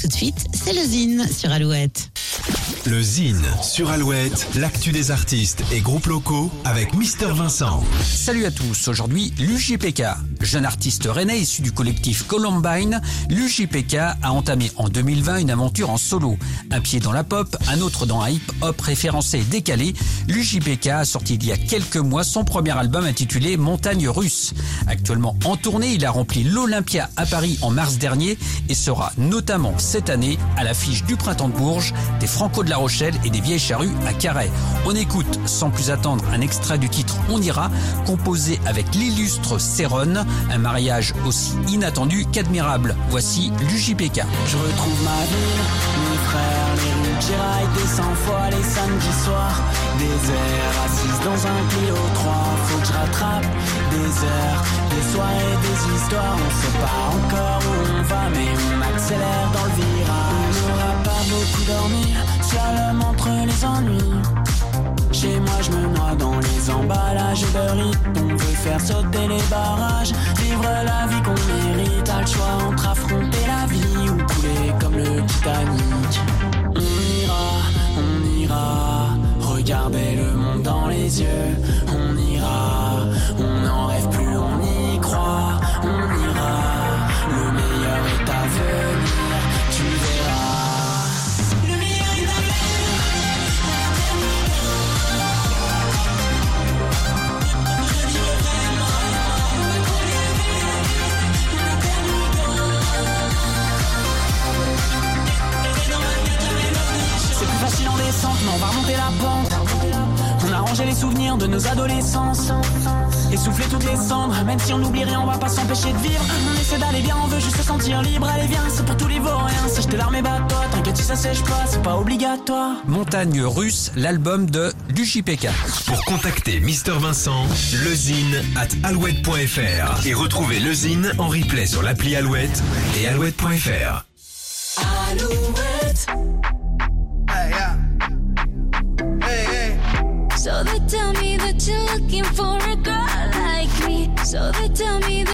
Tout de suite, c'est le sur Alouette. Le Zine sur Alouette, l'actu des artistes et groupes locaux avec Mister Vincent. Salut à tous, aujourd'hui l'UJPK. Jeune artiste rennais issu du collectif Columbine, l'UJPK a entamé en 2020 une aventure en solo. Un pied dans la pop, un autre dans un hip-hop référencé et décalé, l'UJPK a sorti il y a quelques mois son premier album intitulé Montagne russe. Actuellement en tournée, il a rempli l'Olympia à Paris en mars dernier et sera notamment cette année à l'affiche du Printemps de Bourges, des Franco de la Rochelle et des Vieilles Charrues à Carhaix. On écoute sans plus attendre un extrait du titre On ira, composé avec l'illustre Céron, un mariage aussi inattendu qu'admirable. Voici l'UJPK. Je retrouve ma ville, mes frères, les de Giraille, des 100 fois les samedis soirs. Des heures assises dans un Clio 3, faut que je rattrape des heures, des soirées, des histoires. On sait pas encore où on va, mais on accélère dans le virage. On n'aura pas beaucoup dormi, slalom entre les ennuis. Chez moi, je me noie dans les emballages de rythme. On veut faire sauter les barrages, vivre la vie qu'on mérite. A le choix entre affronter la vie ou couler comme le Titanic. On ira, on ira, regarder le monde dans les yeux. On a rangé les souvenirs de nos adolescences. Essouffler toutes les cendres, même si on oublie rien, on va pas s'empêcher de vivre. On essaie d'aller bien, on veut juste se sentir libre. Allez, viens, c'est pour tous les vauriens. Sèche tes larmes et bat-toi, t'inquiète si ça sèche pas, c'est pas obligatoire. Montagne russe, l'album de l'UJPK. Pour contacter Mister Vincent, lezine at alouette.fr et retrouver le Zine en replay sur l'appli Alouette et alouette.fr. Alouette. Looking for a girl like me. So they tell me